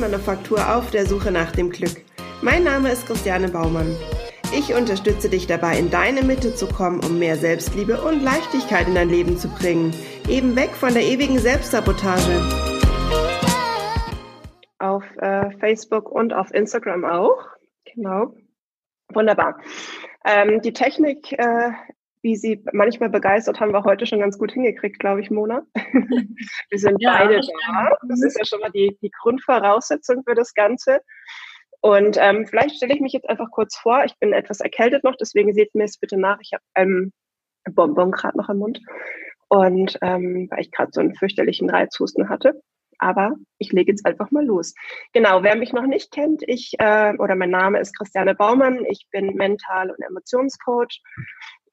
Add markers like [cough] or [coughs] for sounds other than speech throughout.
Erfolgsmanufaktur auf der Suche nach dem Glück. Mein Name ist Christiane Baumann. Ich unterstütze dich dabei, in deine Mitte zu kommen, um mehr Selbstliebe und Leichtigkeit in dein Leben zu bringen. Eben weg von der ewigen Selbstsabotage. Auf äh, Facebook und auf Instagram auch. Genau. Wunderbar. Ähm, die Technik äh, wie sie manchmal begeistert, haben wir heute schon ganz gut hingekriegt, glaube ich, Mona. [laughs] wir sind ja, beide da. Das ist ja schon mal die, die Grundvoraussetzung für das Ganze. Und ähm, vielleicht stelle ich mich jetzt einfach kurz vor. Ich bin etwas erkältet noch, deswegen seht mir es bitte nach. Ich habe ähm, ein Bonbon gerade noch im Mund. Und ähm, weil ich gerade so einen fürchterlichen Reizhusten hatte. Aber ich lege jetzt einfach mal los. Genau, wer mich noch nicht kennt, ich äh, oder mein Name ist Christiane Baumann. Ich bin Mental- und Emotionscoach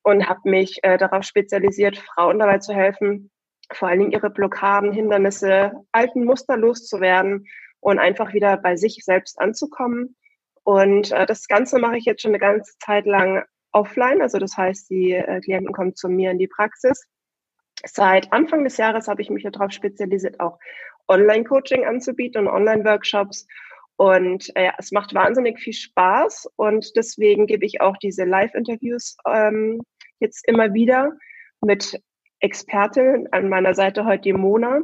und habe mich äh, darauf spezialisiert, Frauen dabei zu helfen, vor allen Dingen ihre Blockaden, Hindernisse, alten Muster loszuwerden und einfach wieder bei sich selbst anzukommen. Und äh, das Ganze mache ich jetzt schon eine ganze Zeit lang offline. Also das heißt, die äh, Klienten kommen zu mir in die Praxis. Seit Anfang des Jahres habe ich mich darauf spezialisiert, auch Online-Coaching anzubieten und Online-Workshops. Und äh, es macht wahnsinnig viel Spaß und deswegen gebe ich auch diese Live-Interviews ähm, jetzt immer wieder mit Expertin an meiner Seite heute die Mona.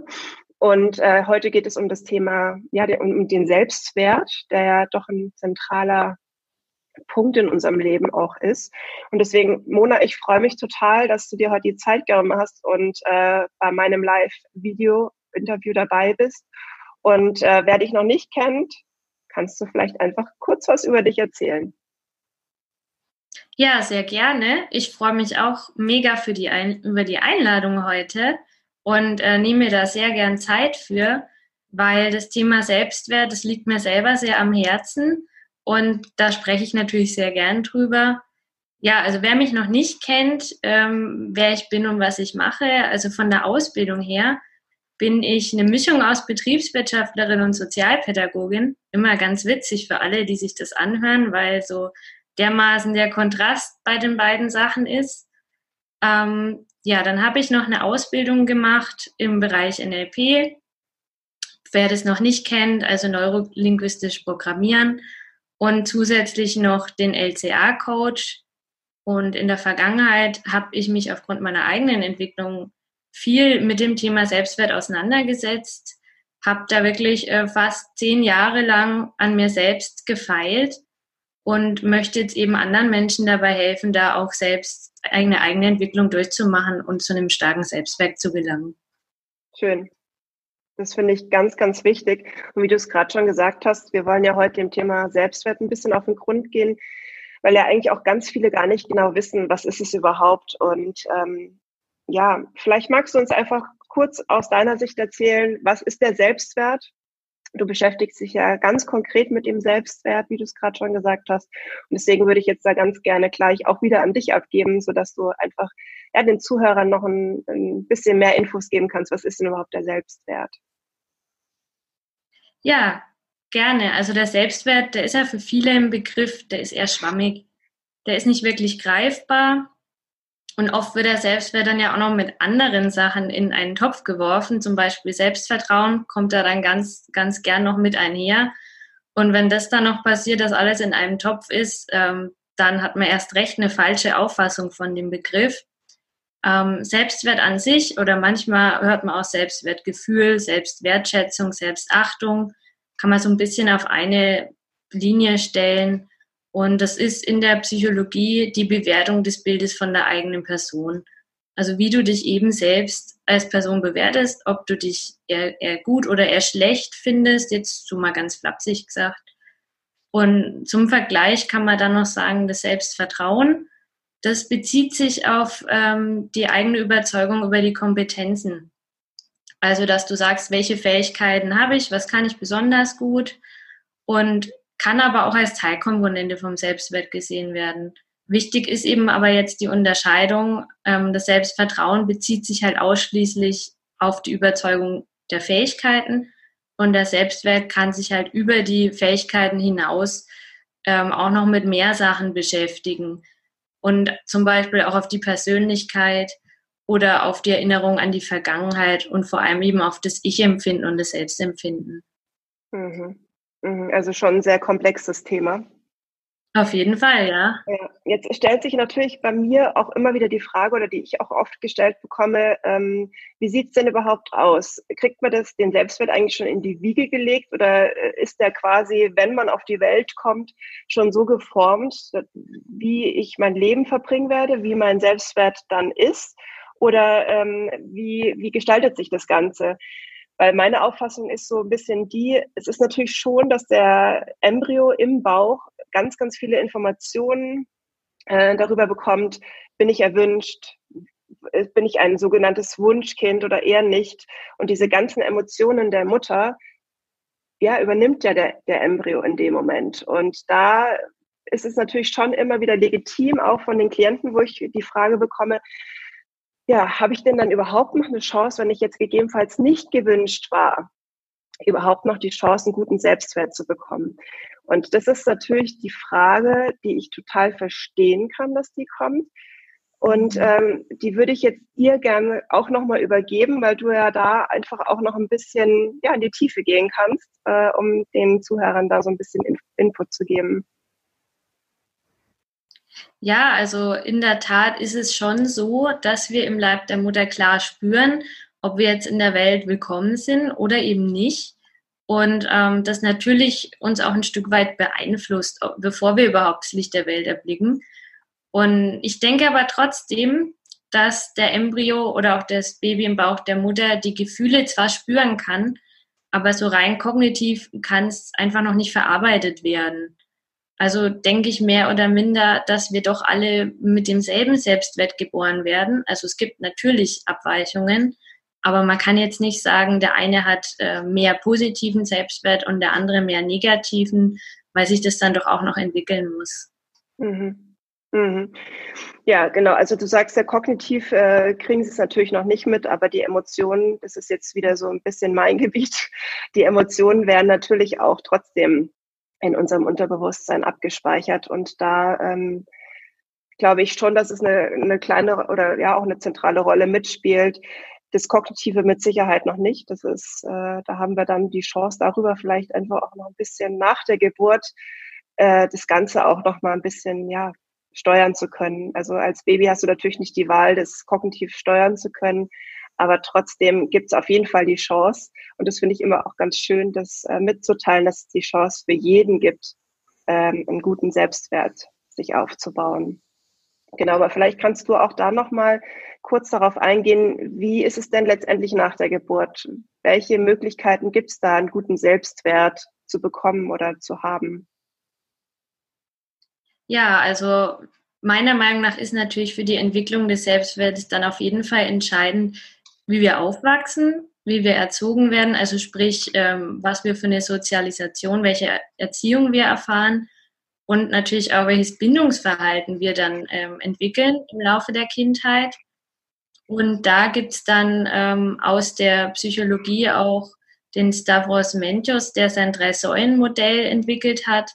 Und äh, heute geht es um das Thema, ja, den, um den Selbstwert, der ja doch ein zentraler Punkt in unserem Leben auch ist. Und deswegen, Mona, ich freue mich total, dass du dir heute die Zeit genommen hast und äh, bei meinem Live-Video-Interview dabei bist. Und äh, wer dich noch nicht kennt, kannst du vielleicht einfach kurz was über dich erzählen. Ja, sehr gerne. Ich freue mich auch mega für die Ein über die Einladung heute und äh, nehme mir da sehr gern Zeit für, weil das Thema Selbstwert, das liegt mir selber sehr am Herzen und da spreche ich natürlich sehr gern drüber. Ja, also wer mich noch nicht kennt, ähm, wer ich bin und was ich mache, also von der Ausbildung her, bin ich eine Mischung aus Betriebswirtschaftlerin und Sozialpädagogin. Immer ganz witzig für alle, die sich das anhören, weil so dermaßen der Kontrast bei den beiden Sachen ist. Ähm, ja, dann habe ich noch eine Ausbildung gemacht im Bereich NLP. Wer das noch nicht kennt, also neurolinguistisch Programmieren und zusätzlich noch den LCA-Coach. Und in der Vergangenheit habe ich mich aufgrund meiner eigenen Entwicklung viel mit dem Thema Selbstwert auseinandergesetzt, habe da wirklich äh, fast zehn Jahre lang an mir selbst gefeilt und möchte jetzt eben anderen Menschen dabei helfen, da auch selbst eine eigene Entwicklung durchzumachen und zu einem starken Selbstwert zu gelangen. Schön. Das finde ich ganz, ganz wichtig. Und wie du es gerade schon gesagt hast, wir wollen ja heute dem Thema Selbstwert ein bisschen auf den Grund gehen, weil ja eigentlich auch ganz viele gar nicht genau wissen, was ist es überhaupt. Und ähm, ja, vielleicht magst du uns einfach kurz aus deiner Sicht erzählen, was ist der Selbstwert Du beschäftigst dich ja ganz konkret mit dem Selbstwert, wie du es gerade schon gesagt hast. Und deswegen würde ich jetzt da ganz gerne gleich auch wieder an dich abgeben, sodass du einfach ja, den Zuhörern noch ein, ein bisschen mehr Infos geben kannst. Was ist denn überhaupt der Selbstwert? Ja, gerne. Also der Selbstwert, der ist ja für viele ein Begriff, der ist eher schwammig. Der ist nicht wirklich greifbar. Und oft wird der Selbstwert dann ja auch noch mit anderen Sachen in einen Topf geworfen. Zum Beispiel Selbstvertrauen kommt da dann ganz, ganz gern noch mit einher. Und wenn das dann noch passiert, dass alles in einem Topf ist, ähm, dann hat man erst recht eine falsche Auffassung von dem Begriff. Ähm, Selbstwert an sich oder manchmal hört man auch Selbstwertgefühl, Selbstwertschätzung, Selbstachtung, kann man so ein bisschen auf eine Linie stellen. Und das ist in der Psychologie die Bewertung des Bildes von der eigenen Person. Also wie du dich eben selbst als Person bewertest, ob du dich eher, eher gut oder eher schlecht findest, jetzt so mal ganz flapsig gesagt. Und zum Vergleich kann man dann noch sagen, das Selbstvertrauen, das bezieht sich auf ähm, die eigene Überzeugung über die Kompetenzen. Also, dass du sagst, welche Fähigkeiten habe ich, was kann ich besonders gut und kann aber auch als Teilkomponente vom Selbstwert gesehen werden. Wichtig ist eben aber jetzt die Unterscheidung, ähm, das Selbstvertrauen bezieht sich halt ausschließlich auf die Überzeugung der Fähigkeiten und der Selbstwert kann sich halt über die Fähigkeiten hinaus ähm, auch noch mit mehr Sachen beschäftigen und zum Beispiel auch auf die Persönlichkeit oder auf die Erinnerung an die Vergangenheit und vor allem eben auf das Ich-Empfinden und das Selbstempfinden. Mhm. Mhm, also schon ein sehr komplexes Thema. Auf jeden Fall, ja. ja. Jetzt stellt sich natürlich bei mir auch immer wieder die Frage, oder die ich auch oft gestellt bekomme, ähm, wie sieht es denn überhaupt aus? Kriegt man das, den Selbstwert eigentlich schon in die Wiege gelegt oder äh, ist der quasi, wenn man auf die Welt kommt, schon so geformt, wie ich mein Leben verbringen werde, wie mein Selbstwert dann ist? Oder ähm, wie, wie gestaltet sich das Ganze? Weil meine Auffassung ist so ein bisschen die, es ist natürlich schon, dass der Embryo im Bauch ganz, ganz viele Informationen äh, darüber bekommt, bin ich erwünscht, bin ich ein sogenanntes Wunschkind oder eher nicht. Und diese ganzen Emotionen der Mutter, ja, übernimmt ja der, der Embryo in dem Moment. Und da ist es natürlich schon immer wieder legitim, auch von den Klienten, wo ich die Frage bekomme, ja, habe ich denn dann überhaupt noch eine Chance, wenn ich jetzt gegebenenfalls nicht gewünscht war, überhaupt noch die Chance, einen guten Selbstwert zu bekommen? Und das ist natürlich die Frage, die ich total verstehen kann, dass die kommt. Und ähm, die würde ich jetzt dir gerne auch nochmal übergeben, weil du ja da einfach auch noch ein bisschen ja, in die Tiefe gehen kannst, äh, um den Zuhörern da so ein bisschen In Input zu geben. Ja, also in der Tat ist es schon so, dass wir im Leib der Mutter klar spüren, ob wir jetzt in der Welt willkommen sind oder eben nicht. Und ähm, das natürlich uns auch ein Stück weit beeinflusst, bevor wir überhaupt das Licht der Welt erblicken. Und ich denke aber trotzdem, dass der Embryo oder auch das Baby im Bauch der Mutter die Gefühle zwar spüren kann, aber so rein kognitiv kann es einfach noch nicht verarbeitet werden. Also denke ich mehr oder minder, dass wir doch alle mit demselben Selbstwert geboren werden. Also es gibt natürlich Abweichungen, aber man kann jetzt nicht sagen, der eine hat äh, mehr positiven Selbstwert und der andere mehr negativen, weil sich das dann doch auch noch entwickeln muss. Mhm. Mhm. Ja, genau. Also du sagst ja, kognitiv äh, kriegen sie es natürlich noch nicht mit, aber die Emotionen, das ist jetzt wieder so ein bisschen mein [laughs] Gebiet, die Emotionen werden natürlich auch trotzdem in unserem Unterbewusstsein abgespeichert. Und da ähm, glaube ich schon, dass es eine, eine kleine oder ja auch eine zentrale Rolle mitspielt. Das Kognitive mit Sicherheit noch nicht. Das ist, äh, da haben wir dann die Chance darüber vielleicht einfach auch noch ein bisschen nach der Geburt äh, das Ganze auch noch mal ein bisschen ja steuern zu können. Also als Baby hast du natürlich nicht die Wahl, das kognitiv steuern zu können. Aber trotzdem gibt es auf jeden Fall die Chance. Und das finde ich immer auch ganz schön, das äh, mitzuteilen, dass es die Chance für jeden gibt, ähm, einen guten Selbstwert sich aufzubauen. Genau, aber vielleicht kannst du auch da nochmal kurz darauf eingehen, wie ist es denn letztendlich nach der Geburt? Welche Möglichkeiten gibt es da, einen guten Selbstwert zu bekommen oder zu haben? Ja, also meiner Meinung nach ist natürlich für die Entwicklung des Selbstwertes dann auf jeden Fall entscheidend, wie wir aufwachsen, wie wir erzogen werden, also sprich, ähm, was wir für eine Sozialisation, welche Erziehung wir erfahren und natürlich auch welches Bindungsverhalten wir dann ähm, entwickeln im Laufe der Kindheit. Und da gibt es dann ähm, aus der Psychologie auch den Stavros Mentos, der sein Drei-Säulen-Modell entwickelt hat.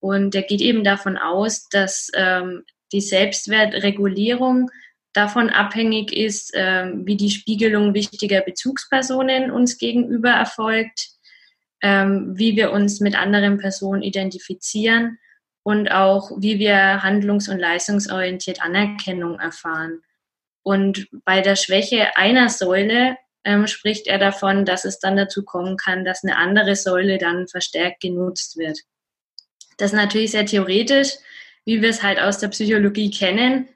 Und der geht eben davon aus, dass ähm, die Selbstwertregulierung davon abhängig ist, äh, wie die Spiegelung wichtiger Bezugspersonen uns gegenüber erfolgt, ähm, wie wir uns mit anderen Personen identifizieren und auch wie wir handlungs- und leistungsorientiert Anerkennung erfahren. Und bei der Schwäche einer Säule ähm, spricht er davon, dass es dann dazu kommen kann, dass eine andere Säule dann verstärkt genutzt wird. Das ist natürlich sehr theoretisch, wie wir es halt aus der Psychologie kennen.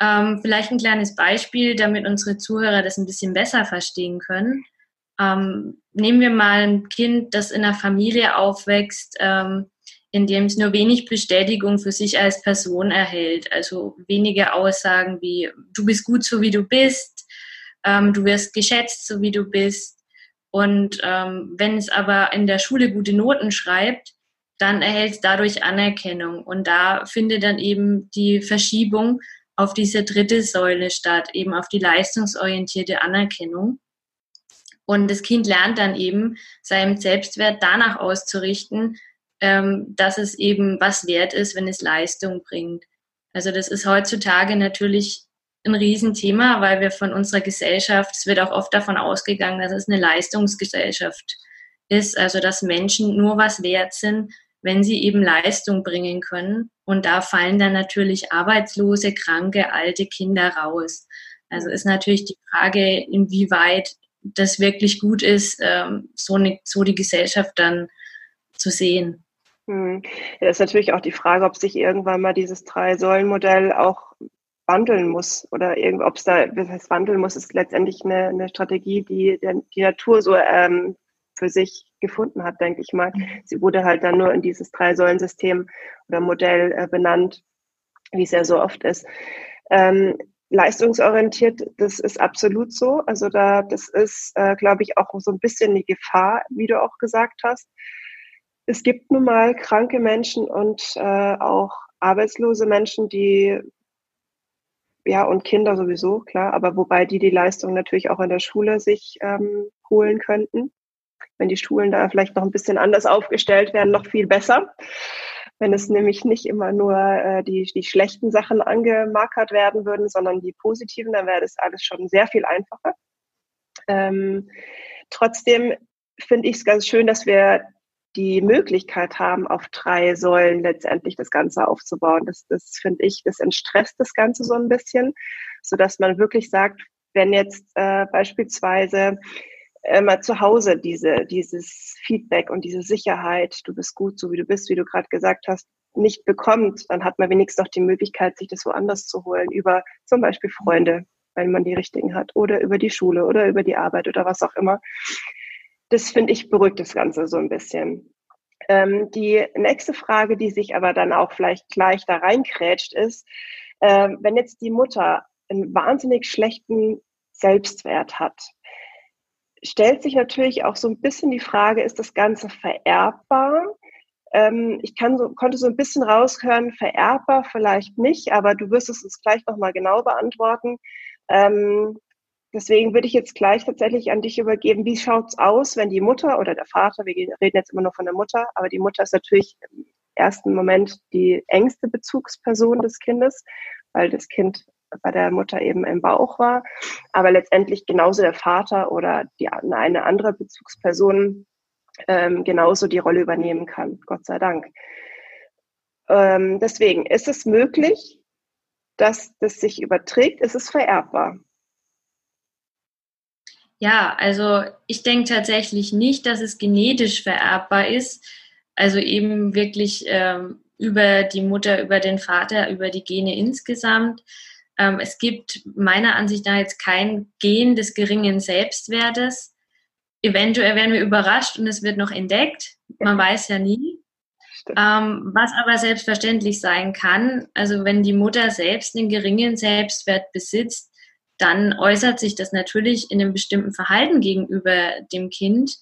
Ähm, vielleicht ein kleines Beispiel, damit unsere Zuhörer das ein bisschen besser verstehen können. Ähm, nehmen wir mal ein Kind, das in einer Familie aufwächst, ähm, in dem es nur wenig Bestätigung für sich als Person erhält. Also wenige Aussagen wie, du bist gut so wie du bist, ähm, du wirst geschätzt so wie du bist. Und ähm, wenn es aber in der Schule gute Noten schreibt, dann erhält es dadurch Anerkennung. Und da findet dann eben die Verschiebung auf diese dritte Säule statt, eben auf die leistungsorientierte Anerkennung. Und das Kind lernt dann eben, seinem Selbstwert danach auszurichten, ähm, dass es eben was wert ist, wenn es Leistung bringt. Also das ist heutzutage natürlich ein Riesenthema, weil wir von unserer Gesellschaft, es wird auch oft davon ausgegangen, dass es eine Leistungsgesellschaft ist, also dass Menschen nur was wert sind, wenn sie eben Leistung bringen können. Und da fallen dann natürlich arbeitslose, kranke, alte Kinder raus. Also ist natürlich die Frage, inwieweit das wirklich gut ist, ähm, so, eine, so die Gesellschaft dann zu sehen. Hm. Ist natürlich auch die Frage, ob sich irgendwann mal dieses Drei-Säulen-Modell auch wandeln muss oder ob es da, wandeln muss, ist letztendlich eine, eine Strategie, die die Natur so ähm, für sich gefunden hat, denke ich mal. Sie wurde halt dann nur in dieses Drei-Säulen-System oder Modell äh, benannt, wie es ja so oft ist. Ähm, leistungsorientiert, das ist absolut so. Also da, das ist, äh, glaube ich, auch so ein bisschen die Gefahr, wie du auch gesagt hast. Es gibt nun mal kranke Menschen und äh, auch arbeitslose Menschen, die ja und Kinder sowieso klar, aber wobei die die Leistung natürlich auch in der Schule sich ähm, holen könnten. Wenn die Schulen da vielleicht noch ein bisschen anders aufgestellt werden, noch viel besser. Wenn es nämlich nicht immer nur äh, die, die schlechten Sachen angemarkert werden würden, sondern die positiven, dann wäre das alles schon sehr viel einfacher. Ähm, trotzdem finde ich es ganz schön, dass wir die Möglichkeit haben, auf drei Säulen letztendlich das Ganze aufzubauen. Das, das finde ich, das entstresst das Ganze so ein bisschen, so dass man wirklich sagt, wenn jetzt äh, beispielsweise mal zu Hause diese, dieses Feedback und diese Sicherheit, du bist gut, so wie du bist, wie du gerade gesagt hast, nicht bekommt, dann hat man wenigstens noch die Möglichkeit, sich das woanders zu holen, über zum Beispiel Freunde, wenn man die richtigen hat, oder über die Schule oder über die Arbeit oder was auch immer das finde ich beruhigt das Ganze so ein bisschen. Ähm, die nächste Frage, die sich aber dann auch vielleicht gleich da reinkrätscht, ist, äh, wenn jetzt die Mutter einen wahnsinnig schlechten Selbstwert hat, stellt sich natürlich auch so ein bisschen die Frage, ist das Ganze vererbbar? Ähm, ich kann so, konnte so ein bisschen raushören, vererbbar vielleicht nicht, aber du wirst es uns gleich nochmal genau beantworten. Ähm, Deswegen würde ich jetzt gleich tatsächlich an dich übergeben. Wie schaut's aus, wenn die Mutter oder der Vater, wir reden jetzt immer nur von der Mutter, aber die Mutter ist natürlich im ersten Moment die engste Bezugsperson des Kindes, weil das Kind bei der Mutter eben im Bauch war, aber letztendlich genauso der Vater oder die, eine andere Bezugsperson ähm, genauso die Rolle übernehmen kann, Gott sei Dank. Ähm, deswegen ist es möglich, dass das sich überträgt, ist es vererbbar. Ja, also ich denke tatsächlich nicht, dass es genetisch vererbbar ist. Also eben wirklich ähm, über die Mutter, über den Vater, über die Gene insgesamt. Ähm, es gibt meiner Ansicht nach jetzt kein Gen des geringen Selbstwertes. Eventuell werden wir überrascht und es wird noch entdeckt. Man weiß ja nie. Ähm, was aber selbstverständlich sein kann, also wenn die Mutter selbst einen geringen Selbstwert besitzt, dann äußert sich das natürlich in einem bestimmten Verhalten gegenüber dem Kind.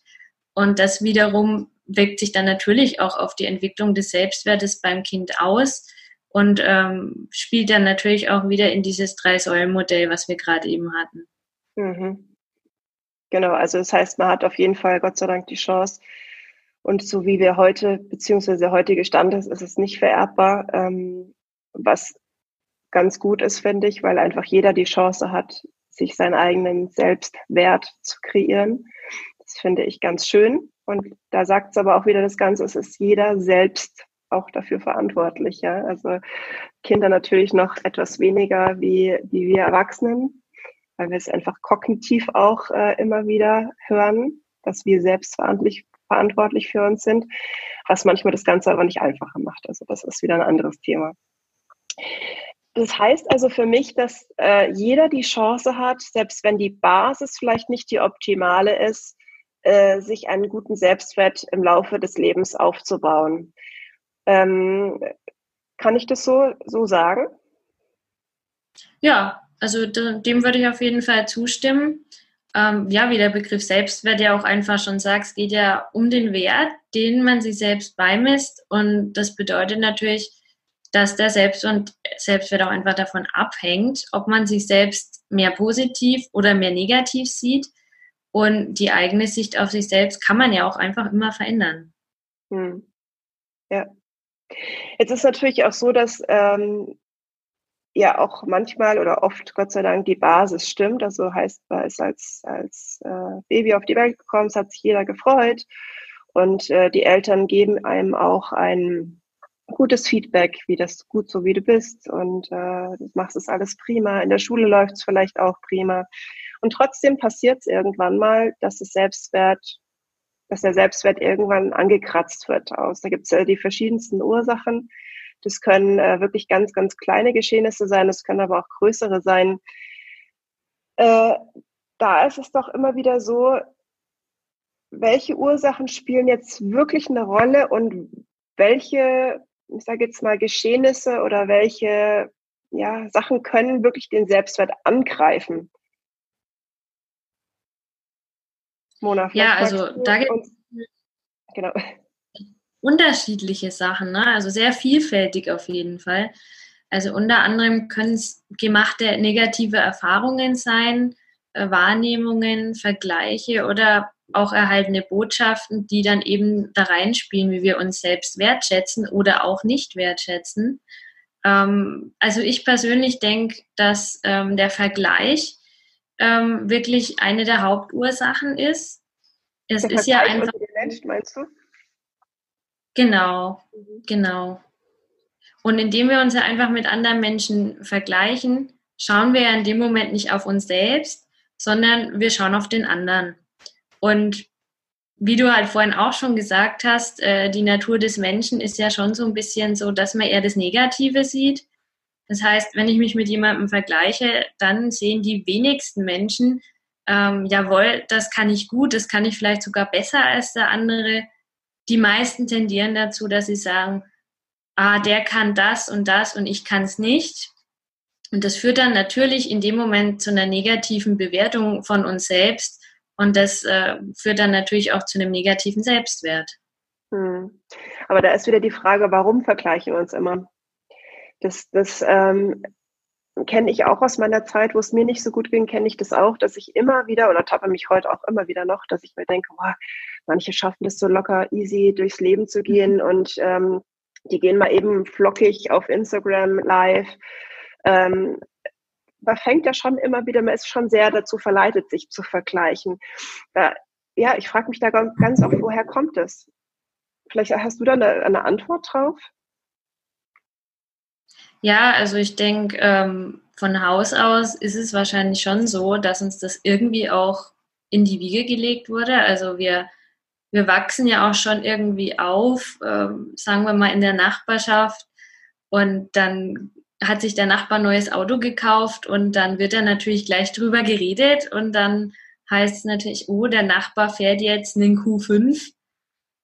Und das wiederum wirkt sich dann natürlich auch auf die Entwicklung des Selbstwertes beim Kind aus und ähm, spielt dann natürlich auch wieder in dieses Drei-Säulen-Modell, was wir gerade eben hatten. Mhm. Genau, also das heißt, man hat auf jeden Fall Gott sei Dank die Chance. Und so wie wir heute, beziehungsweise der heutige Stand ist, ist es nicht vererbbar, ähm, was ganz gut ist, finde ich, weil einfach jeder die Chance hat, sich seinen eigenen Selbstwert zu kreieren. Das finde ich ganz schön. Und da sagt es aber auch wieder das Ganze, es ist jeder selbst auch dafür verantwortlich. Ja? Also Kinder natürlich noch etwas weniger wie, wie wir Erwachsenen, weil wir es einfach kognitiv auch äh, immer wieder hören, dass wir selbst verantwortlich, verantwortlich für uns sind, was manchmal das Ganze aber nicht einfacher macht. Also das ist wieder ein anderes Thema. Das heißt also für mich, dass äh, jeder die Chance hat, selbst wenn die Basis vielleicht nicht die optimale ist, äh, sich einen guten Selbstwert im Laufe des Lebens aufzubauen. Ähm, kann ich das so, so sagen? Ja, also dem würde ich auf jeden Fall zustimmen. Ähm, ja, wie der Begriff Selbstwert ja auch einfach schon sagt, es geht ja um den Wert, den man sich selbst beimisst. Und das bedeutet natürlich, dass der Selbst und Selbstwert auch einfach davon abhängt, ob man sich selbst mehr positiv oder mehr negativ sieht. Und die eigene Sicht auf sich selbst kann man ja auch einfach immer verändern. Hm. Ja. Jetzt ist natürlich auch so, dass ähm, ja auch manchmal oder oft, Gott sei Dank, die Basis stimmt. Also heißt, man als, als äh, Baby auf die Welt gekommen, es hat sich jeder gefreut. Und äh, die Eltern geben einem auch ein gutes Feedback, wie das gut so wie du bist und äh, du machst es alles prima. In der Schule läuft es vielleicht auch prima. Und trotzdem passiert es irgendwann mal, dass es Selbstwert, dass der Selbstwert irgendwann angekratzt wird aus. Da gibt es äh, die verschiedensten Ursachen. Das können äh, wirklich ganz, ganz kleine Geschehnisse sein, das können aber auch größere sein. Äh, da ist es doch immer wieder so, welche Ursachen spielen jetzt wirklich eine Rolle und welche, ich sage jetzt mal, Geschehnisse oder welche ja, Sachen können wirklich den Selbstwert angreifen? Mona, ja, also da gibt es genau. unterschiedliche Sachen, ne? also sehr vielfältig auf jeden Fall. Also unter anderem können es gemachte negative Erfahrungen sein, äh, Wahrnehmungen, Vergleiche oder auch erhaltene Botschaften, die dann eben da reinspielen, wie wir uns selbst wertschätzen oder auch nicht wertschätzen. Ähm, also ich persönlich denke, dass ähm, der Vergleich ähm, wirklich eine der Hauptursachen ist. Es der ist ja einfach. Menschen, meinst du? Genau, mhm. genau. Und indem wir uns ja einfach mit anderen Menschen vergleichen, schauen wir ja in dem Moment nicht auf uns selbst, sondern wir schauen auf den anderen. Und wie du halt vorhin auch schon gesagt hast, äh, die Natur des Menschen ist ja schon so ein bisschen so, dass man eher das Negative sieht. Das heißt, wenn ich mich mit jemandem vergleiche, dann sehen die wenigsten Menschen, ähm, jawohl, das kann ich gut, das kann ich vielleicht sogar besser als der andere. Die meisten tendieren dazu, dass sie sagen, ah, der kann das und das und ich kann es nicht. Und das führt dann natürlich in dem Moment zu einer negativen Bewertung von uns selbst und das äh, führt dann natürlich auch zu einem negativen Selbstwert. Hm. Aber da ist wieder die Frage, warum vergleichen wir uns immer? Das, das ähm, kenne ich auch aus meiner Zeit, wo es mir nicht so gut ging, kenne ich das auch, dass ich immer wieder oder tappe mich heute auch immer wieder noch, dass ich mir denke, boah, manche schaffen das so locker, easy durchs Leben zu gehen mhm. und ähm, die gehen mal eben flockig auf Instagram live. Ähm, man fängt ja schon immer wieder, man ist schon sehr dazu verleitet, sich zu vergleichen. Da, ja, ich frage mich da ganz oft, woher kommt es? Vielleicht hast du da eine, eine Antwort drauf? Ja, also ich denke, ähm, von Haus aus ist es wahrscheinlich schon so, dass uns das irgendwie auch in die Wiege gelegt wurde. Also wir, wir wachsen ja auch schon irgendwie auf, ähm, sagen wir mal in der Nachbarschaft. Und dann hat sich der Nachbar ein neues Auto gekauft und dann wird er natürlich gleich drüber geredet und dann heißt es natürlich, oh, der Nachbar fährt jetzt einen Q5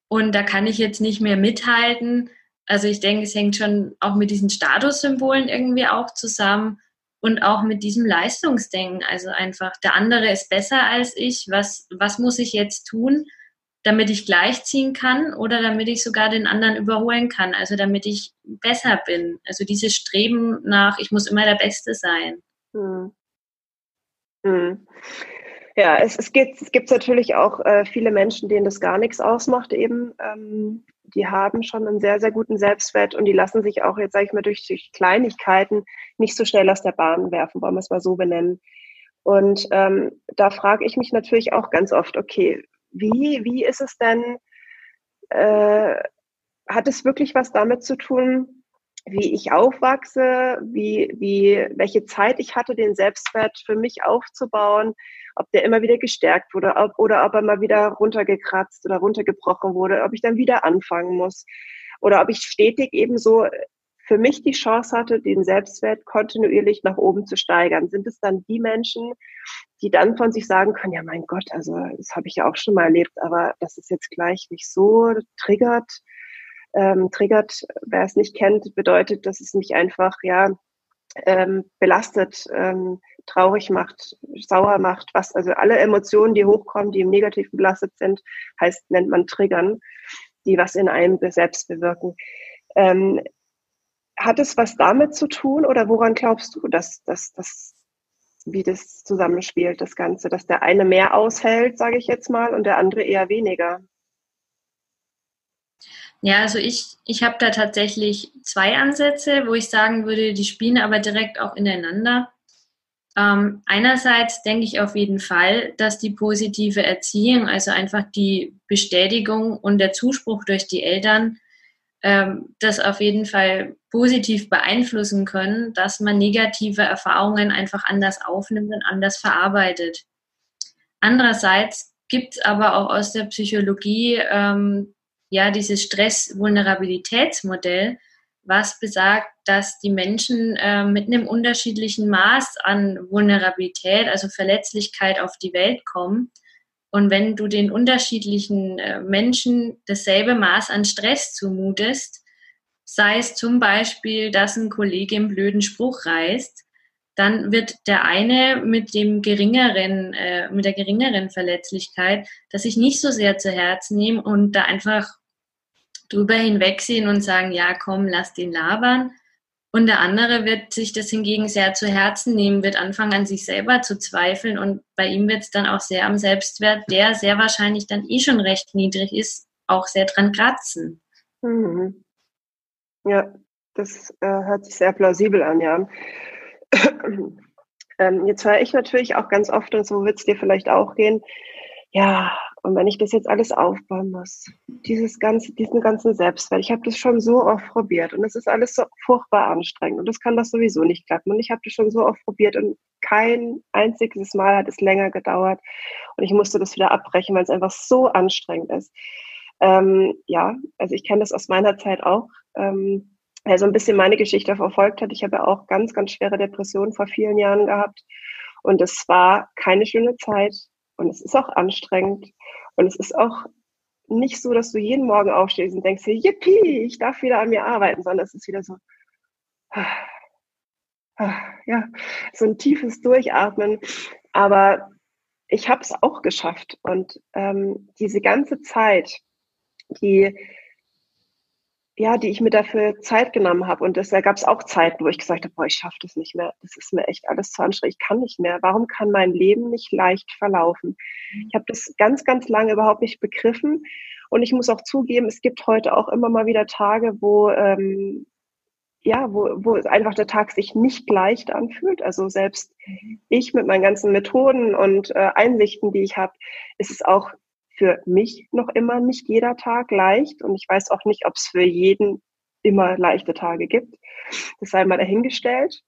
und da kann ich jetzt nicht mehr mithalten. Also ich denke, es hängt schon auch mit diesen Statussymbolen irgendwie auch zusammen und auch mit diesem Leistungsdenken. Also einfach, der andere ist besser als ich. Was, was muss ich jetzt tun, damit ich gleichziehen kann oder damit ich sogar den anderen überholen kann, also damit ich besser bin. Also dieses Streben nach, ich muss immer der Beste sein. Hm. Hm. Ja, es, es, gibt, es gibt natürlich auch äh, viele Menschen, denen das gar nichts ausmacht eben. Ähm, die haben schon einen sehr, sehr guten Selbstwert und die lassen sich auch jetzt, sage ich mal, durch, durch Kleinigkeiten nicht so schnell aus der Bahn werfen, wollen wir es mal so benennen. Und ähm, da frage ich mich natürlich auch ganz oft, okay, wie, wie ist es denn, äh, hat es wirklich was damit zu tun, wie ich aufwachse, wie, wie, welche Zeit ich hatte, den Selbstwert für mich aufzubauen, ob der immer wieder gestärkt wurde ob, oder ob er mal wieder runtergekratzt oder runtergebrochen wurde, ob ich dann wieder anfangen muss oder ob ich stetig eben so für mich die Chance hatte, den Selbstwert kontinuierlich nach oben zu steigern, sind es dann die Menschen, die dann von sich sagen können, ja mein Gott, also das habe ich ja auch schon mal erlebt, aber das ist jetzt gleich mich so triggert. Ähm, triggert, wer es nicht kennt, bedeutet, dass es mich einfach ja ähm, belastet, ähm, traurig macht, sauer macht, was also alle Emotionen, die hochkommen, die im Negativen belastet sind, heißt nennt man Triggern, die was in einem selbst bewirken. Ähm, hat es was damit zu tun oder woran glaubst du, dass, dass, dass wie das zusammenspielt, das Ganze, dass der eine mehr aushält, sage ich jetzt mal, und der andere eher weniger? Ja, also ich, ich habe da tatsächlich zwei Ansätze, wo ich sagen würde, die spielen aber direkt auch ineinander. Ähm, einerseits denke ich auf jeden Fall, dass die positive Erziehung, also einfach die Bestätigung und der Zuspruch durch die Eltern, ähm, das auf jeden Fall positiv beeinflussen können, dass man negative Erfahrungen einfach anders aufnimmt und anders verarbeitet. Andererseits gibt es aber auch aus der Psychologie ähm, ja dieses Stress-Vulnerabilitätsmodell, was besagt, dass die Menschen äh, mit einem unterschiedlichen Maß an Vulnerabilität, also Verletzlichkeit auf die Welt kommen. Und wenn du den unterschiedlichen äh, Menschen dasselbe Maß an Stress zumutest, sei es zum Beispiel, dass ein Kollege einen blöden Spruch reißt, dann wird der eine mit dem geringeren, äh, mit der geringeren Verletzlichkeit, dass ich nicht so sehr zu Herz nehme und da einfach drüber hinwegsehen und sagen, ja, komm, lass den labern. Und der andere wird sich das hingegen sehr zu Herzen nehmen, wird anfangen an sich selber zu zweifeln und bei ihm wird es dann auch sehr am Selbstwert, der sehr wahrscheinlich dann eh schon recht niedrig ist, auch sehr dran kratzen. Mhm. Ja, das äh, hört sich sehr plausibel an, ja. ähm, jetzt höre ich natürlich auch ganz oft, und so wird es dir vielleicht auch gehen, ja, und wenn ich das jetzt alles aufbauen muss, dieses ganze, diesen ganzen Selbstwert, ich habe das schon so oft probiert und es ist alles so furchtbar anstrengend und das kann das sowieso nicht klappen. Und ich habe das schon so oft probiert und kein einziges Mal hat es länger gedauert und ich musste das wieder abbrechen, weil es einfach so anstrengend ist. Ähm, ja, also ich kenne das aus meiner Zeit auch. Ähm, wer so ein bisschen meine Geschichte verfolgt hat, ich habe auch ganz, ganz schwere Depressionen vor vielen Jahren gehabt und es war keine schöne Zeit und es ist auch anstrengend. Und es ist auch nicht so, dass du jeden Morgen aufstehst und denkst, yippie, ich darf wieder an mir arbeiten, sondern es ist wieder so, ja, so ein tiefes Durchatmen. Aber ich habe es auch geschafft. Und ähm, diese ganze Zeit, die ja, die ich mir dafür Zeit genommen habe. Und da gab es auch Zeiten, wo ich gesagt habe, boah, ich schaffe das nicht mehr. Das ist mir echt alles zu anstrengend. Ich kann nicht mehr. Warum kann mein Leben nicht leicht verlaufen? Ich habe das ganz, ganz lange überhaupt nicht begriffen. Und ich muss auch zugeben, es gibt heute auch immer mal wieder Tage, wo ähm, ja, wo, wo einfach der Tag sich nicht leicht anfühlt. Also selbst ich mit meinen ganzen Methoden und äh, Einsichten, die ich habe, ist es auch für mich noch immer nicht jeder Tag leicht und ich weiß auch nicht, ob es für jeden immer leichte Tage gibt. Das sei mal dahingestellt.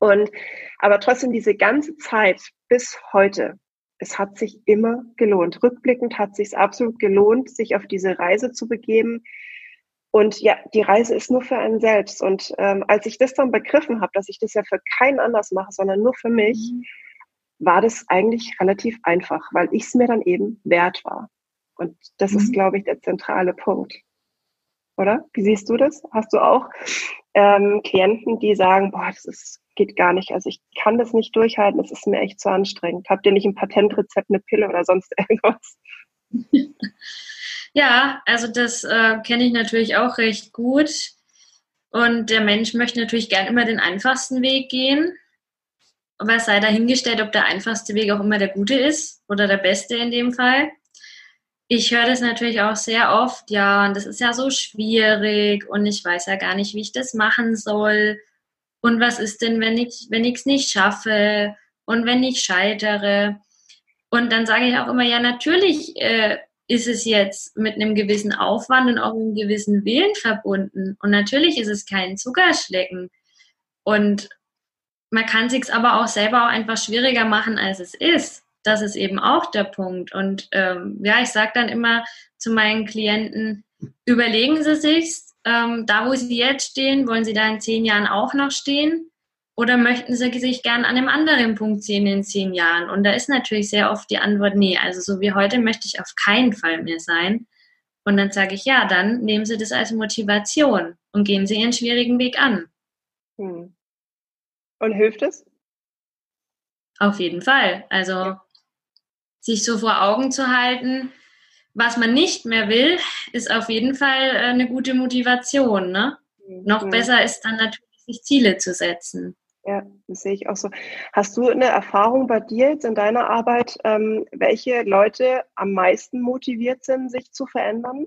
Und aber trotzdem diese ganze Zeit bis heute, es hat sich immer gelohnt. Rückblickend hat sich absolut gelohnt, sich auf diese Reise zu begeben. Und ja, die Reise ist nur für einen selbst. Und ähm, als ich das dann begriffen habe, dass ich das ja für keinen anders mache, sondern nur für mich, mhm war das eigentlich relativ einfach, weil ich es mir dann eben wert war. Und das mhm. ist, glaube ich, der zentrale Punkt. Oder? Wie siehst du das? Hast du auch ähm, Klienten, die sagen, boah, das ist, geht gar nicht. Also ich kann das nicht durchhalten, es ist mir echt zu anstrengend. Habt ihr nicht ein Patentrezept, eine Pille oder sonst [laughs] irgendwas? Ja, also das äh, kenne ich natürlich auch recht gut. Und der Mensch möchte natürlich gern immer den einfachsten Weg gehen aber sei dahingestellt, ob der einfachste Weg auch immer der gute ist oder der beste in dem Fall. Ich höre das natürlich auch sehr oft, ja, und das ist ja so schwierig und ich weiß ja gar nicht, wie ich das machen soll. Und was ist denn, wenn ich wenn es nicht schaffe und wenn ich scheitere? Und dann sage ich auch immer, ja, natürlich äh, ist es jetzt mit einem gewissen Aufwand und auch einem gewissen Willen verbunden. Und natürlich ist es kein Zuckerschlecken. Und man kann sich aber auch selber auch einfach schwieriger machen, als es ist. Das ist eben auch der Punkt. Und ähm, ja, ich sage dann immer zu meinen Klienten, überlegen Sie sich, ähm, da wo Sie jetzt stehen, wollen Sie da in zehn Jahren auch noch stehen? Oder möchten Sie sich gern an einem anderen Punkt sehen in zehn Jahren? Und da ist natürlich sehr oft die Antwort, nee, also so wie heute möchte ich auf keinen Fall mehr sein. Und dann sage ich, ja, dann nehmen Sie das als Motivation und gehen Sie Ihren schwierigen Weg an. Hm. Und hilft es? Auf jeden Fall. Also ja. sich so vor Augen zu halten, was man nicht mehr will, ist auf jeden Fall äh, eine gute Motivation. Ne? Mhm. Noch besser ist dann natürlich, sich Ziele zu setzen. Ja, das sehe ich auch so. Hast du eine Erfahrung bei dir jetzt in deiner Arbeit, ähm, welche Leute am meisten motiviert sind, sich zu verändern?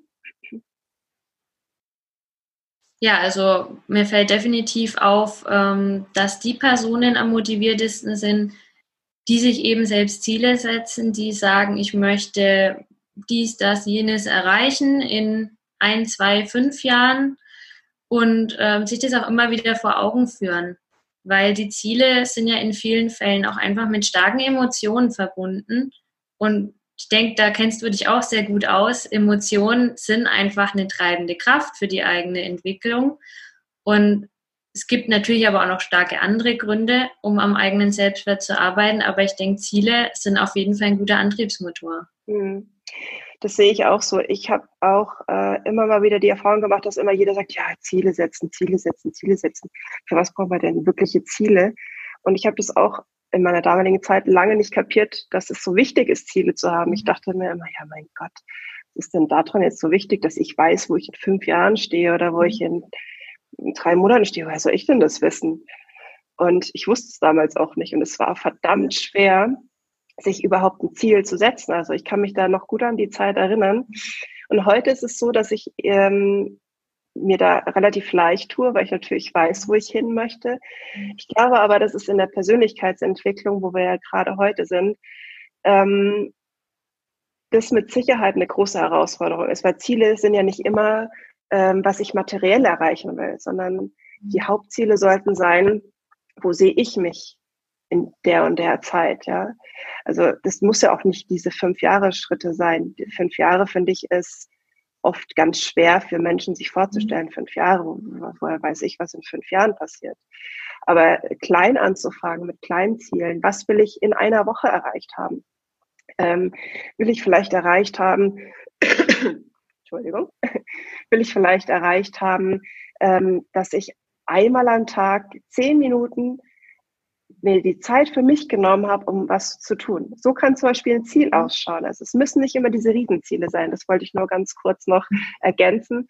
Ja, also mir fällt definitiv auf, ähm, dass die Personen am motiviertesten sind, die sich eben selbst Ziele setzen, die sagen, ich möchte dies, das, jenes erreichen in ein, zwei, fünf Jahren und ähm, sich das auch immer wieder vor Augen führen. Weil die Ziele sind ja in vielen Fällen auch einfach mit starken Emotionen verbunden. Und ich denke, da kennst du dich auch sehr gut aus. Emotionen sind einfach eine treibende Kraft für die eigene Entwicklung. Und es gibt natürlich aber auch noch starke andere Gründe, um am eigenen Selbstwert zu arbeiten. Aber ich denke, Ziele sind auf jeden Fall ein guter Antriebsmotor. Hm. Das sehe ich auch so. Ich habe auch äh, immer mal wieder die Erfahrung gemacht, dass immer jeder sagt, ja, Ziele setzen, Ziele setzen, Ziele setzen. Für was brauchen wir denn wirkliche Ziele? Und ich habe das auch in meiner damaligen Zeit lange nicht kapiert, dass es so wichtig ist, Ziele zu haben. Ich dachte mir immer, ja, mein Gott, was ist denn daran jetzt so wichtig, dass ich weiß, wo ich in fünf Jahren stehe oder wo ich in, in drei Monaten stehe? Woher soll ich denn das wissen? Und ich wusste es damals auch nicht. Und es war verdammt schwer, sich überhaupt ein Ziel zu setzen. Also ich kann mich da noch gut an die Zeit erinnern. Und heute ist es so, dass ich ähm, mir da relativ leicht tue, weil ich natürlich weiß, wo ich hin möchte. Ich glaube aber, dass es in der Persönlichkeitsentwicklung, wo wir ja gerade heute sind, ähm, das mit Sicherheit eine große Herausforderung ist, weil Ziele sind ja nicht immer, ähm, was ich materiell erreichen will, sondern die Hauptziele sollten sein, wo sehe ich mich in der und der Zeit, ja. Also das muss ja auch nicht diese fünf Jahre Schritte sein. Die fünf Jahre finde ich ist oft ganz schwer für Menschen sich vorzustellen. Mhm. Fünf Jahre, woher weiß ich, was in fünf Jahren passiert. Aber klein anzufangen mit kleinen Zielen. Was will ich in einer Woche erreicht haben? Ähm, will ich vielleicht erreicht haben, [coughs] Entschuldigung, [coughs] will ich vielleicht erreicht haben, ähm, dass ich einmal am Tag zehn Minuten mir die Zeit für mich genommen habe, um was zu tun. So kann zum Beispiel ein Ziel ausschauen. Also es müssen nicht immer diese Riesenziele sein. Das wollte ich nur ganz kurz noch [laughs] ergänzen,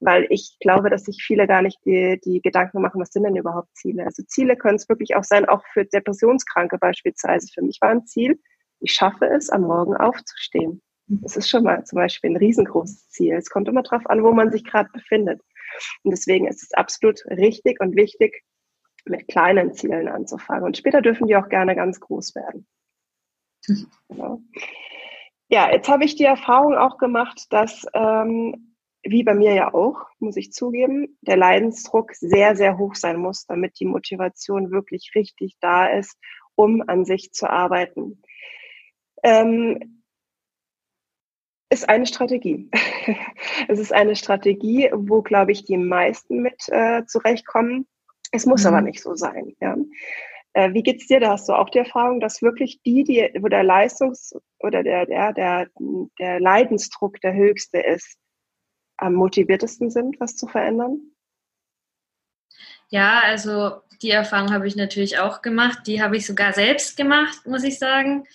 weil ich glaube, dass sich viele gar nicht die, die Gedanken machen, was sind denn überhaupt Ziele? Also Ziele können es wirklich auch sein, auch für Depressionskranke beispielsweise. Für mich war ein Ziel, ich schaffe es, am Morgen aufzustehen. Mhm. Das ist schon mal zum Beispiel ein riesengroßes Ziel. Es kommt immer darauf an, wo man sich gerade befindet. Und deswegen ist es absolut richtig und wichtig, mit kleinen Zielen anzufangen. Und später dürfen die auch gerne ganz groß werden. Genau. Ja, jetzt habe ich die Erfahrung auch gemacht, dass, ähm, wie bei mir ja auch, muss ich zugeben, der Leidensdruck sehr, sehr hoch sein muss, damit die Motivation wirklich richtig da ist, um an sich zu arbeiten. Ähm, ist eine Strategie. [laughs] es ist eine Strategie, wo, glaube ich, die meisten mit äh, zurechtkommen. Es muss mhm. aber nicht so sein. Ja. Äh, wie geht's dir? Da hast du auch die Erfahrung, dass wirklich die, die, wo der Leistungs- oder der, der, der, der Leidensdruck der höchste ist, am motiviertesten sind, was zu verändern? Ja, also die Erfahrung habe ich natürlich auch gemacht. Die habe ich sogar selbst gemacht, muss ich sagen.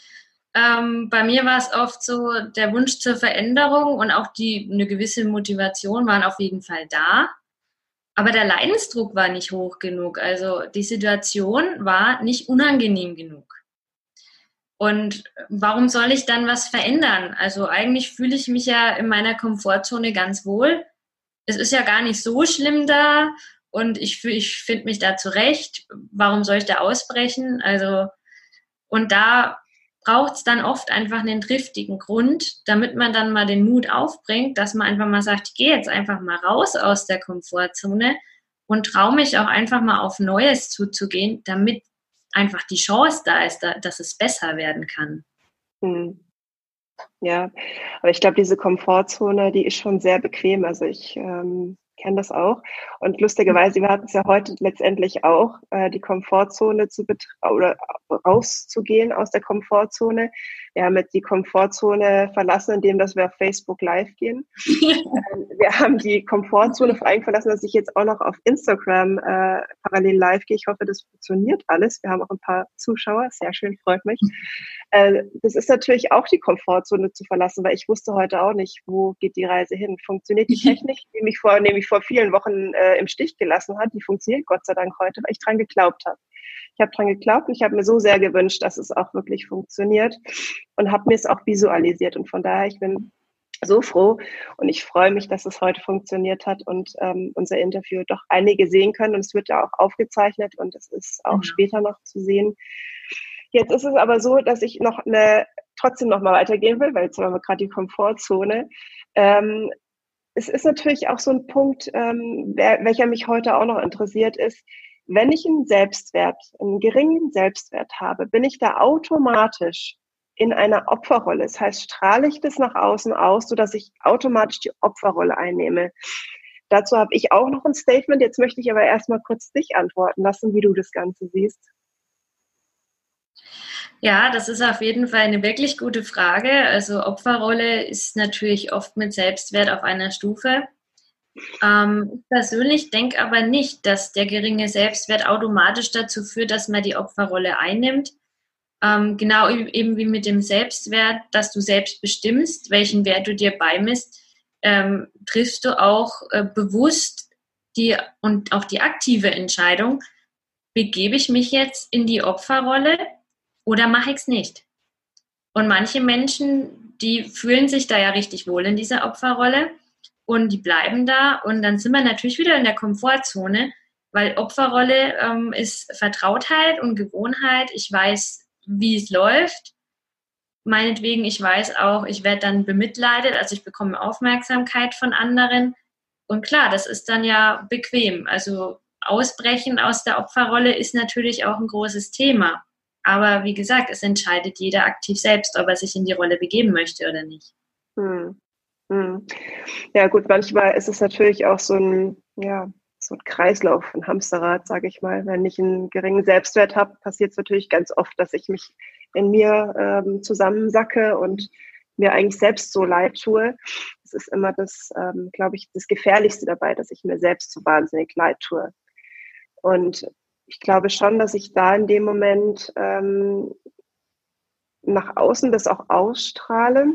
Ähm, bei mir war es oft so, der Wunsch zur Veränderung und auch die eine gewisse Motivation waren auf jeden Fall da. Aber der Leidensdruck war nicht hoch genug. Also die Situation war nicht unangenehm genug. Und warum soll ich dann was verändern? Also eigentlich fühle ich mich ja in meiner Komfortzone ganz wohl. Es ist ja gar nicht so schlimm da und ich, ich finde mich da zurecht. Warum soll ich da ausbrechen? Also, und da braucht es dann oft einfach einen triftigen Grund, damit man dann mal den Mut aufbringt, dass man einfach mal sagt, ich gehe jetzt einfach mal raus aus der Komfortzone und traue mich auch einfach mal auf Neues zuzugehen, damit einfach die Chance da ist, dass es besser werden kann. Hm. Ja, aber ich glaube, diese Komfortzone, die ist schon sehr bequem. Also ich ähm, kenne das auch. Und lustigerweise, wir hatten es ja heute letztendlich auch, äh, die Komfortzone zu oder rauszugehen aus der Komfortzone. Wir haben jetzt die Komfortzone verlassen, indem dass wir auf Facebook live gehen. [laughs] ähm, wir haben die Komfortzone vor allem verlassen, dass ich jetzt auch noch auf Instagram äh, parallel live gehe. Ich hoffe, das funktioniert alles. Wir haben auch ein paar Zuschauer. Sehr schön, freut mich. Äh, das ist natürlich auch die Komfortzone zu verlassen, weil ich wusste heute auch nicht, wo geht die Reise hin. Funktioniert die [laughs] Technik, die mich vor, nämlich vor vielen Wochen äh, im Stich gelassen hat, die funktioniert Gott sei Dank heute, weil ich dran geglaubt habe. Ich habe dran geglaubt und ich habe mir so sehr gewünscht, dass es auch wirklich funktioniert und habe mir es auch visualisiert. Und von daher, ich bin so froh und ich freue mich, dass es heute funktioniert hat und ähm, unser Interview doch einige sehen können und es wird ja auch aufgezeichnet und es ist auch mhm. später noch zu sehen. Jetzt ist es aber so, dass ich noch eine trotzdem noch mal weitergehen will, weil jetzt haben wir gerade die Komfortzone. Ähm, es ist natürlich auch so ein Punkt, ähm, welcher mich heute auch noch interessiert, ist, wenn ich einen Selbstwert, einen geringen Selbstwert habe, bin ich da automatisch in einer Opferrolle. Das heißt, strahle ich das nach außen aus, sodass ich automatisch die Opferrolle einnehme. Dazu habe ich auch noch ein Statement. Jetzt möchte ich aber erstmal kurz dich antworten lassen, wie du das Ganze siehst. Ja, das ist auf jeden Fall eine wirklich gute Frage. Also Opferrolle ist natürlich oft mit Selbstwert auf einer Stufe. Ähm, ich persönlich denke aber nicht, dass der geringe Selbstwert automatisch dazu führt, dass man die Opferrolle einnimmt. Ähm, genau eben wie mit dem Selbstwert, dass du selbst bestimmst, welchen Wert du dir beimisst, ähm, triffst du auch äh, bewusst die und auch die aktive Entscheidung, begebe ich mich jetzt in die Opferrolle oder mache ich es nicht? Und manche Menschen, die fühlen sich da ja richtig wohl in dieser Opferrolle und die bleiben da und dann sind wir natürlich wieder in der Komfortzone, weil Opferrolle ähm, ist Vertrautheit und Gewohnheit. Ich weiß, wie es läuft. Meinetwegen, ich weiß auch, ich werde dann bemitleidet, also ich bekomme Aufmerksamkeit von anderen. Und klar, das ist dann ja bequem. Also Ausbrechen aus der Opferrolle ist natürlich auch ein großes Thema. Aber wie gesagt, es entscheidet jeder aktiv selbst, ob er sich in die Rolle begeben möchte oder nicht. Hm. Ja, gut, manchmal ist es natürlich auch so ein, ja, so ein Kreislauf, ein Hamsterrad, sage ich mal. Wenn ich einen geringen Selbstwert habe, passiert es natürlich ganz oft, dass ich mich in mir ähm, zusammensacke und mir eigentlich selbst so leid tue. Das ist immer das, ähm, glaube ich, das Gefährlichste dabei, dass ich mir selbst so wahnsinnig leid tue. Und ich glaube schon, dass ich da in dem Moment ähm, nach außen das auch ausstrahle,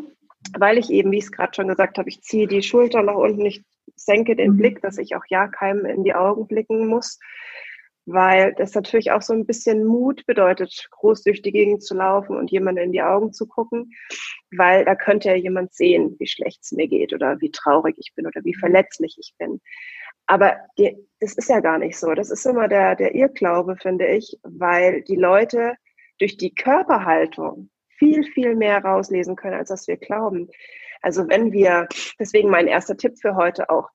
weil ich eben, wie ich es gerade schon gesagt habe, ich ziehe die Schulter nach unten, ich senke den mhm. Blick, dass ich auch ja keinem in die Augen blicken muss, weil das natürlich auch so ein bisschen Mut bedeutet, groß durch die Gegend zu laufen und jemandem in die Augen zu gucken, weil da könnte ja jemand sehen, wie schlecht es mir geht oder wie traurig ich bin oder wie verletzlich ich bin. Aber die, das ist ja gar nicht so. Das ist immer der, der Irrglaube, finde ich, weil die Leute durch die Körperhaltung viel, viel mehr rauslesen können, als was wir glauben. Also wenn wir, deswegen mein erster Tipp für heute auch,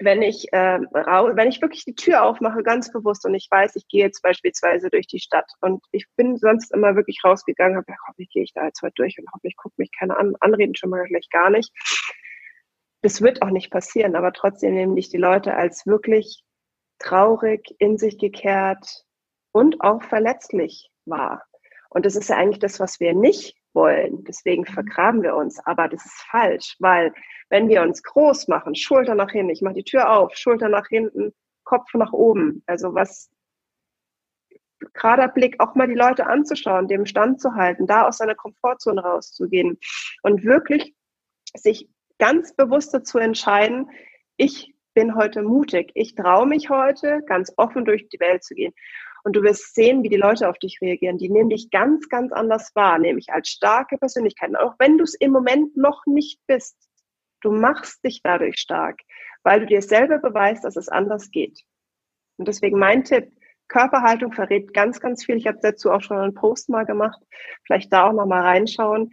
wenn ich, äh, wenn ich wirklich die Tür aufmache, ganz bewusst und ich weiß, ich gehe jetzt beispielsweise durch die Stadt und ich bin sonst immer wirklich rausgegangen, habe gedacht, hoffentlich gehe ich da jetzt heute durch und hoffentlich guckt mich keiner an, anreden schon mal gleich gar nicht das wird auch nicht passieren, aber trotzdem nehmen dich die Leute als wirklich traurig, in sich gekehrt und auch verletzlich wahr. Und das ist ja eigentlich das, was wir nicht wollen. Deswegen mhm. vergraben wir uns. Aber das ist falsch, weil wenn wir uns groß machen, Schulter nach hinten, ich mache die Tür auf, Schulter nach hinten, Kopf nach oben, also was gerader Blick, auch mal die Leute anzuschauen, dem Stand zu halten, da aus seiner Komfortzone rauszugehen und wirklich sich ganz bewusst dazu entscheiden, ich bin heute mutig, ich traue mich heute, ganz offen durch die Welt zu gehen. Und du wirst sehen, wie die Leute auf dich reagieren. Die nehmen dich ganz, ganz anders wahr, nämlich als starke Persönlichkeit. Auch wenn du es im Moment noch nicht bist, du machst dich dadurch stark, weil du dir selber beweist, dass es anders geht. Und deswegen mein Tipp, Körperhaltung verrät ganz, ganz viel. Ich habe dazu auch schon einen Post mal gemacht. Vielleicht da auch noch mal reinschauen.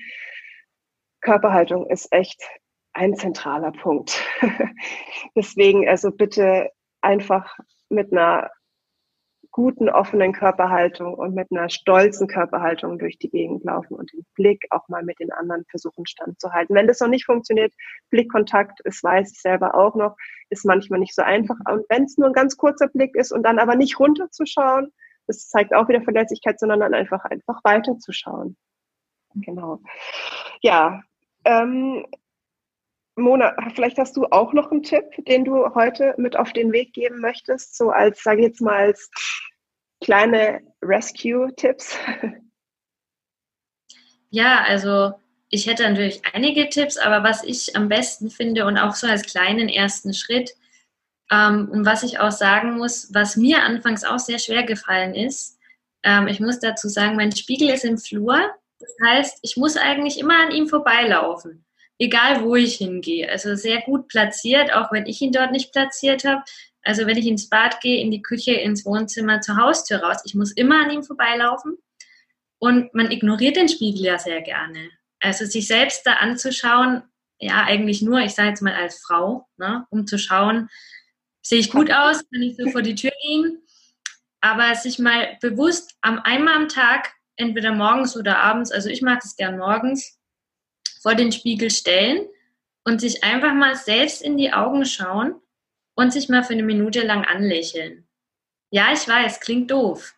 Körperhaltung ist echt ein zentraler Punkt. [laughs] Deswegen also bitte einfach mit einer guten, offenen Körperhaltung und mit einer stolzen Körperhaltung durch die Gegend laufen und den Blick auch mal mit den anderen versuchen standzuhalten. Wenn das noch nicht funktioniert, Blickkontakt, das weiß ich selber auch noch, ist manchmal nicht so einfach. Und wenn es nur ein ganz kurzer Blick ist und dann aber nicht runterzuschauen, das zeigt auch wieder Verletzlichkeit, sondern dann einfach, einfach weiterzuschauen. Genau. Ja, ähm, Mona, vielleicht hast du auch noch einen Tipp, den du heute mit auf den Weg geben möchtest, so als, sage ich jetzt mal, als kleine Rescue-Tipps. [laughs] Ja, also ich hätte natürlich einige Tipps, aber was ich am besten finde und auch so als kleinen ersten Schritt, ähm, und was ich auch sagen muss, was mir anfangs auch sehr schwer gefallen ist, ähm, ich muss dazu sagen, mein Spiegel ist im Flur. Das heißt, ich muss eigentlich immer an ihm vorbeilaufen. Egal wo ich hingehe. Also sehr gut platziert, auch wenn ich ihn dort nicht platziert habe. Also wenn ich ins Bad gehe, in die Küche, ins Wohnzimmer, zur Haustür raus, ich muss immer an ihm vorbeilaufen. Und man ignoriert den Spiegel ja sehr gerne. Also sich selbst da anzuschauen, ja, eigentlich nur, ich sage jetzt mal als Frau, ne, um zu schauen, sehe ich gut aus, kann ich so vor die Tür gehen. Aber sich mal bewusst am einmal am Tag, entweder morgens oder abends, also ich mag es gern morgens, vor den Spiegel stellen und sich einfach mal selbst in die Augen schauen und sich mal für eine Minute lang anlächeln. Ja, ich weiß, klingt doof.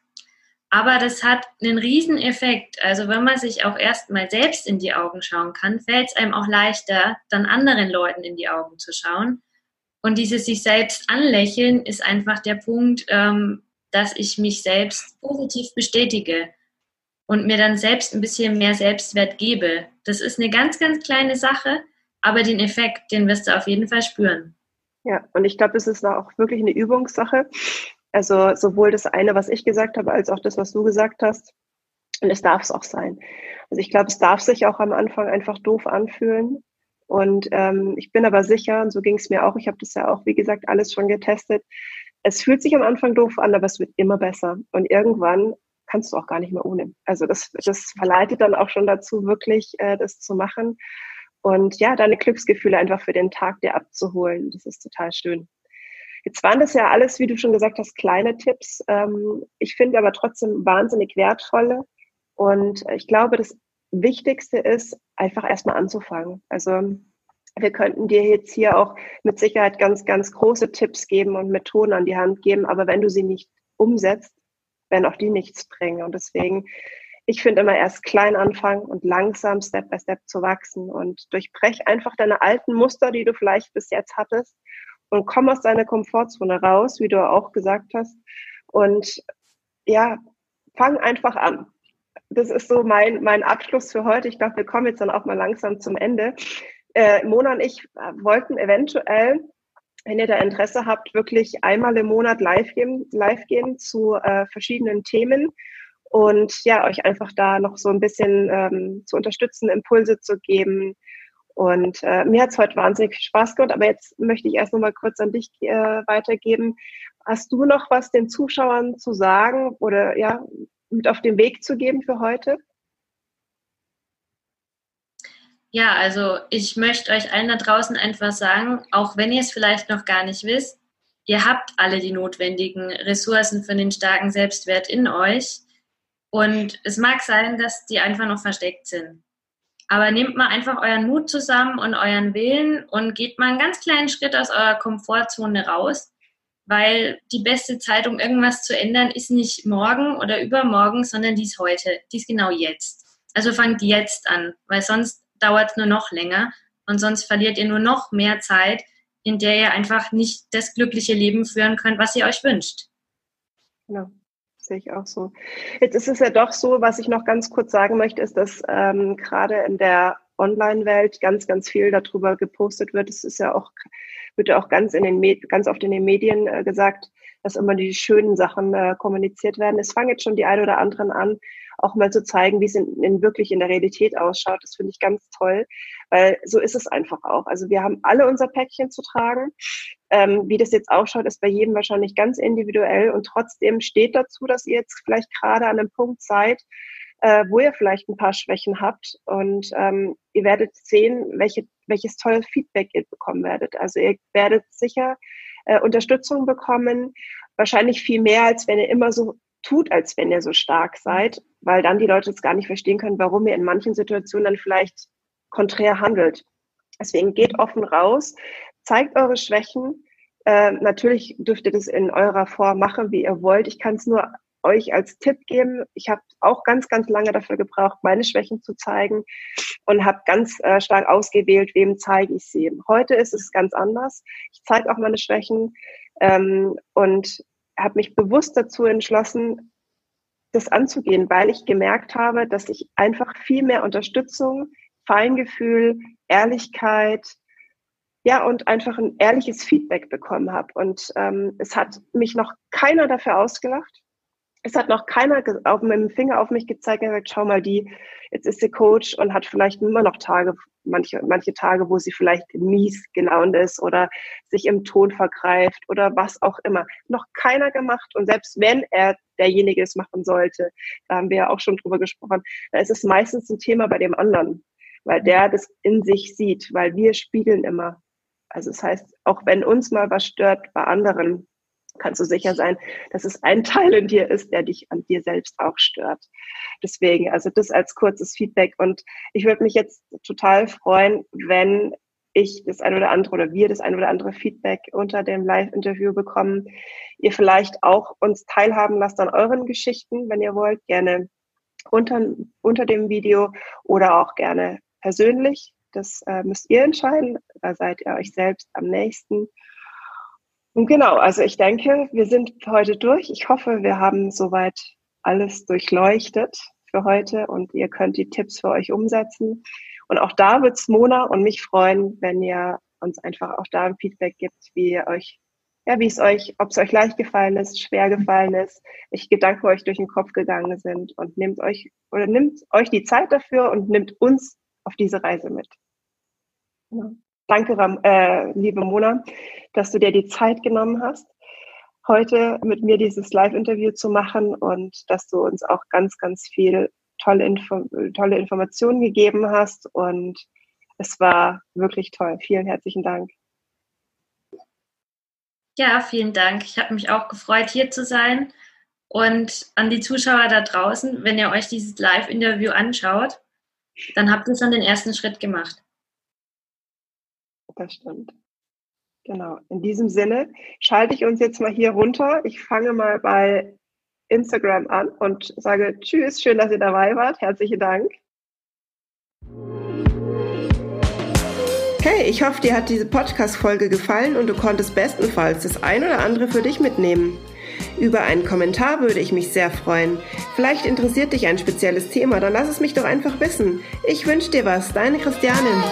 Aber das hat einen riesen Effekt. Also wenn man sich auch erstmal selbst in die Augen schauen kann, fällt es einem auch leichter, dann anderen Leuten in die Augen zu schauen. Und dieses sich selbst anlächeln ist einfach der Punkt, ähm, dass ich mich selbst positiv bestätige und mir dann selbst ein bisschen mehr Selbstwert gebe. Das ist eine ganz, ganz kleine Sache, aber den Effekt, den wirst du auf jeden Fall spüren. Ja, und ich glaube, es ist auch wirklich eine Übungssache. Also sowohl das eine, was ich gesagt habe, als auch das, was du gesagt hast. Und es darf es auch sein. Also ich glaube, es darf sich auch am Anfang einfach doof anfühlen. Und ähm, ich bin aber sicher, und so ging es mir auch, ich habe das ja auch, wie gesagt, alles schon getestet. Es fühlt sich am Anfang doof an, aber es wird immer besser. Und irgendwann kannst du auch gar nicht mehr ohne. Also das, das verleitet dann auch schon dazu, wirklich äh, das zu machen. Und ja, deine Glücksgefühle einfach für den Tag dir abzuholen. Das ist total schön. Jetzt waren das ja alles, wie du schon gesagt hast, kleine Tipps. Ähm, ich finde aber trotzdem wahnsinnig wertvolle. Und ich glaube, das Wichtigste ist, einfach erstmal anzufangen. Also wir könnten dir jetzt hier auch mit Sicherheit ganz, ganz große Tipps geben und Methoden an die Hand geben, aber wenn du sie nicht umsetzt, werden auch die nichts bringen. Und deswegen, ich finde immer erst klein anfangen und langsam Step by Step zu wachsen und durchbrech einfach deine alten Muster, die du vielleicht bis jetzt hattest und komm aus deiner Komfortzone raus, wie du auch gesagt hast. Und ja, fang einfach an. Das ist so mein, mein Abschluss für heute. Ich glaube, wir kommen jetzt dann auch mal langsam zum Ende. Äh, Mona und ich äh, wollten eventuell, wenn ihr da Interesse habt, wirklich einmal im Monat live gehen, live gehen zu äh, verschiedenen Themen und ja, euch einfach da noch so ein bisschen ähm, zu unterstützen, Impulse zu geben, und äh, mir hat es heute wahnsinnig viel Spaß gemacht, aber jetzt möchte ich erst noch mal kurz an dich äh, weitergeben. Hast du noch was den Zuschauern zu sagen oder ja, mit auf den Weg zu geben für heute? Ja, also ich möchte euch allen da draußen einfach sagen, auch wenn ihr es vielleicht noch gar nicht wisst, ihr habt alle die notwendigen Ressourcen für den starken Selbstwert in euch. Und es mag sein, dass die einfach noch versteckt sind. Aber nehmt mal einfach euren Mut zusammen und euren Willen und geht mal einen ganz kleinen Schritt aus eurer Komfortzone raus, weil die beste Zeit, um irgendwas zu ändern, ist nicht morgen oder übermorgen, sondern die ist heute, die ist genau jetzt. Also fangt jetzt an, weil sonst dauert es nur noch länger und sonst verliert ihr nur noch mehr Zeit, in der ihr einfach nicht das glückliche Leben führen könnt, was ihr euch wünscht. Genau sehe ich auch so. Jetzt ist es ja doch so, was ich noch ganz kurz sagen möchte, ist, dass ähm, gerade in der Online-Welt ganz, ganz viel darüber gepostet wird. Es ist ja auch, wird ja auch ganz in den ganz oft in den Medien äh, gesagt, dass immer die schönen Sachen äh, kommuniziert werden. Es fangen jetzt schon die ein oder anderen an, auch mal zu zeigen, wie es in, in wirklich in der Realität ausschaut. Das finde ich ganz toll, weil so ist es einfach auch. Also wir haben alle unser Päckchen zu tragen. Ähm, wie das jetzt ausschaut, ist bei jedem wahrscheinlich ganz individuell und trotzdem steht dazu, dass ihr jetzt vielleicht gerade an einem Punkt seid, äh, wo ihr vielleicht ein paar Schwächen habt und ähm, ihr werdet sehen, welche, welches tolle Feedback ihr bekommen werdet. Also ihr werdet sicher äh, Unterstützung bekommen, wahrscheinlich viel mehr, als wenn ihr immer so tut, als wenn ihr so stark seid, weil dann die Leute es gar nicht verstehen können, warum ihr in manchen Situationen dann vielleicht konträr handelt. Deswegen geht offen raus, zeigt eure Schwächen. Äh, natürlich dürft ihr das in eurer Form machen, wie ihr wollt. Ich kann es nur euch als Tipp geben. Ich habe auch ganz, ganz lange dafür gebraucht, meine Schwächen zu zeigen und habe ganz äh, stark ausgewählt, wem zeige ich sie. Heute ist es ganz anders. Ich zeige auch meine Schwächen ähm, und habe mich bewusst dazu entschlossen, das anzugehen, weil ich gemerkt habe, dass ich einfach viel mehr Unterstützung, Feingefühl, Ehrlichkeit, ja, und einfach ein ehrliches Feedback bekommen habe. Und ähm, es hat mich noch keiner dafür ausgelacht. Es hat noch keiner auf, mit dem Finger auf mich gezeigt und gesagt, schau mal, die, jetzt ist sie Coach und hat vielleicht immer noch Tage, manche, manche Tage, wo sie vielleicht mies gelaunt ist oder sich im Ton vergreift oder was auch immer. Noch keiner gemacht. Und selbst wenn er derjenige es machen sollte, da haben wir ja auch schon drüber gesprochen, da ist es meistens ein Thema bei dem anderen, weil der das in sich sieht, weil wir spiegeln immer. Also das heißt, auch wenn uns mal was stört bei anderen, kannst du sicher sein, dass es ein Teil in dir ist, der dich an dir selbst auch stört. Deswegen, also das als kurzes Feedback. Und ich würde mich jetzt total freuen, wenn ich das ein oder andere oder wir das ein oder andere Feedback unter dem Live-Interview bekommen. Ihr vielleicht auch uns teilhaben lasst an euren Geschichten, wenn ihr wollt, gerne unter, unter dem Video oder auch gerne persönlich. Das äh, müsst ihr entscheiden. Da seid ihr euch selbst am nächsten. Und genau, also ich denke, wir sind heute durch. Ich hoffe, wir haben soweit alles durchleuchtet für heute und ihr könnt die Tipps für euch umsetzen. Und auch da wird es Mona und mich freuen, wenn ihr uns einfach auch da ein Feedback gibt, wie ihr euch, ja, wie es euch, ob es euch leicht gefallen ist, schwer gefallen ist, welche Gedanken euch durch den Kopf gegangen sind und nehmt euch oder nimmt euch die Zeit dafür und nimmt uns auf diese Reise mit. Ja. Danke, äh, liebe Mona, dass du dir die Zeit genommen hast, heute mit mir dieses Live-Interview zu machen und dass du uns auch ganz, ganz viel tolle, Info tolle Informationen gegeben hast. Und es war wirklich toll. Vielen herzlichen Dank. Ja, vielen Dank. Ich habe mich auch gefreut, hier zu sein. Und an die Zuschauer da draußen, wenn ihr euch dieses Live-Interview anschaut, dann habt ihr schon den ersten Schritt gemacht das stimmt. Genau. In diesem Sinne schalte ich uns jetzt mal hier runter. Ich fange mal bei Instagram an und sage Tschüss, schön, dass ihr dabei wart. Herzlichen Dank. Hey, ich hoffe, dir hat diese Podcast-Folge gefallen und du konntest bestenfalls das ein oder andere für dich mitnehmen. Über einen Kommentar würde ich mich sehr freuen. Vielleicht interessiert dich ein spezielles Thema, dann lass es mich doch einfach wissen. Ich wünsche dir was, deine Christianin.